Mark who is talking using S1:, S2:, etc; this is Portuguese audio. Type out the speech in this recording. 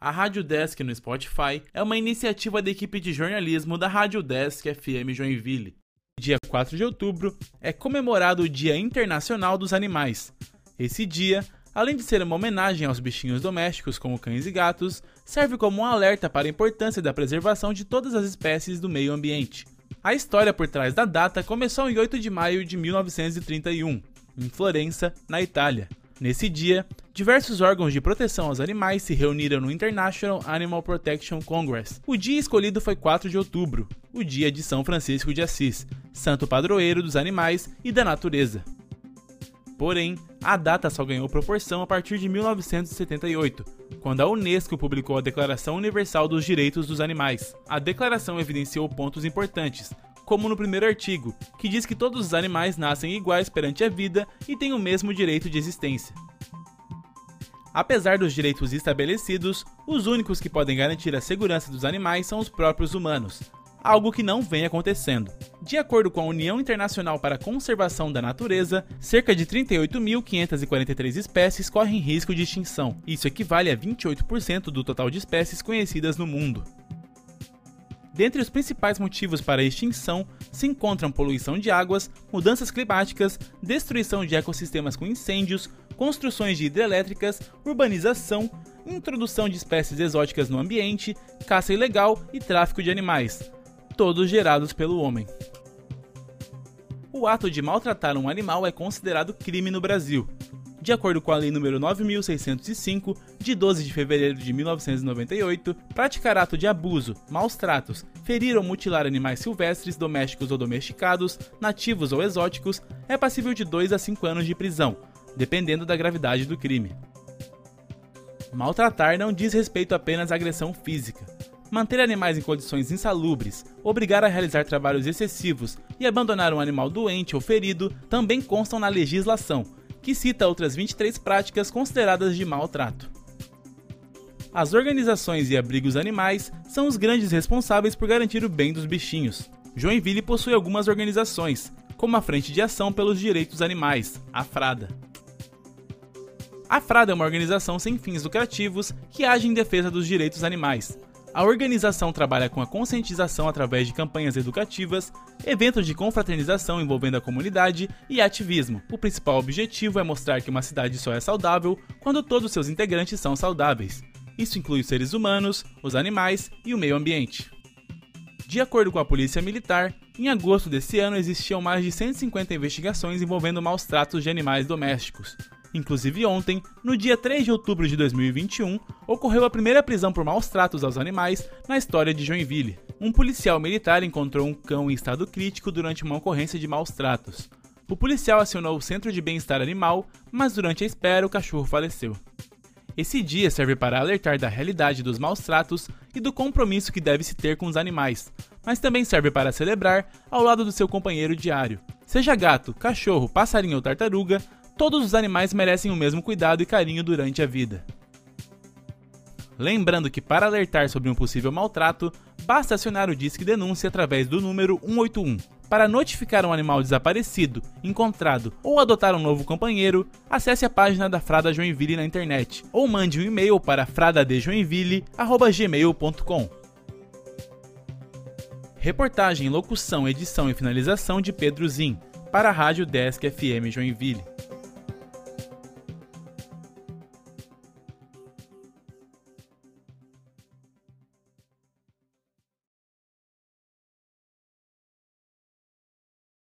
S1: A Rádio Desk no Spotify é uma iniciativa da equipe de jornalismo da Rádio Desk FM Joinville. Dia 4 de outubro é comemorado o Dia Internacional dos Animais. Esse dia, além de ser uma homenagem aos bichinhos domésticos como cães e gatos, serve como um alerta para a importância da preservação de todas as espécies do meio ambiente. A história por trás da data começou em 8 de maio de 1931, em Florença, na Itália. Nesse dia, diversos órgãos de proteção aos animais se reuniram no International Animal Protection Congress. O dia escolhido foi 4 de outubro, o dia de São Francisco de Assis, santo padroeiro dos animais e da natureza. Porém, a data só ganhou proporção a partir de 1978, quando a Unesco publicou a Declaração Universal dos Direitos dos Animais. A declaração evidenciou pontos importantes, como no primeiro artigo, que diz que todos os animais nascem iguais perante a vida e têm o mesmo direito de existência. Apesar dos direitos estabelecidos, os únicos que podem garantir a segurança dos animais são os próprios humanos, algo que não vem acontecendo. De acordo com a União Internacional para a Conservação da Natureza, cerca de 38.543 espécies correm risco de extinção. Isso equivale a 28% do total de espécies conhecidas no mundo. Dentre os principais motivos para a extinção se encontram poluição de águas, mudanças climáticas, destruição de ecossistemas com incêndios, construções de hidrelétricas, urbanização, introdução de espécies exóticas no ambiente, caça ilegal e tráfico de animais, todos gerados pelo homem. O ato de maltratar um animal é considerado crime no Brasil, de acordo com a Lei nº 9605, de 12 de fevereiro de 1998, praticar ato de abuso, maus tratos, ferir ou mutilar animais silvestres, domésticos ou domesticados, nativos ou exóticos, é passível de 2 a 5 anos de prisão, dependendo da gravidade do crime. Maltratar não diz respeito apenas à agressão física. Manter animais em condições insalubres, obrigar a realizar trabalhos excessivos e abandonar um animal doente ou ferido também constam na legislação, que cita outras 23 práticas consideradas de maltrato. As organizações e abrigos animais são os grandes responsáveis por garantir o bem dos bichinhos. Joinville possui algumas organizações, como a Frente de Ação pelos Direitos Animais, a FRADA. A FRADA é uma organização sem fins lucrativos que age em defesa dos direitos animais, a organização trabalha com a conscientização através de campanhas educativas, eventos de confraternização envolvendo a comunidade e ativismo. O principal objetivo é mostrar que uma cidade só é saudável quando todos seus integrantes são saudáveis. Isso inclui os seres humanos, os animais e o meio ambiente. De acordo com a Polícia Militar, em agosto desse ano existiam mais de 150 investigações envolvendo maus tratos de animais domésticos, Inclusive ontem, no dia 3 de outubro de 2021, ocorreu a primeira prisão por maus tratos aos animais na história de Joinville. Um policial militar encontrou um cão em estado crítico durante uma ocorrência de maus tratos. O policial acionou o Centro de Bem-Estar Animal, mas durante a espera o cachorro faleceu. Esse dia serve para alertar da realidade dos maus tratos e do compromisso que deve se ter com os animais, mas também serve para celebrar ao lado do seu companheiro diário. Seja gato, cachorro, passarinho ou tartaruga, todos os animais merecem o mesmo cuidado e carinho durante a vida. Lembrando que para alertar sobre um possível maltrato, basta acionar o Disque Denúncia através do número 181. Para notificar um animal desaparecido, encontrado ou adotar um novo companheiro, acesse a página da Frada Joinville na internet ou mande um e-mail para fradadejoinville@gmail.com. Reportagem, locução, edição e finalização de Pedro Zin, para a Rádio Desk FM Joinville.